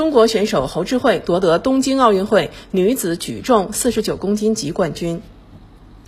中国选手侯智慧夺得东京奥运会女子举重四十九公斤级冠军。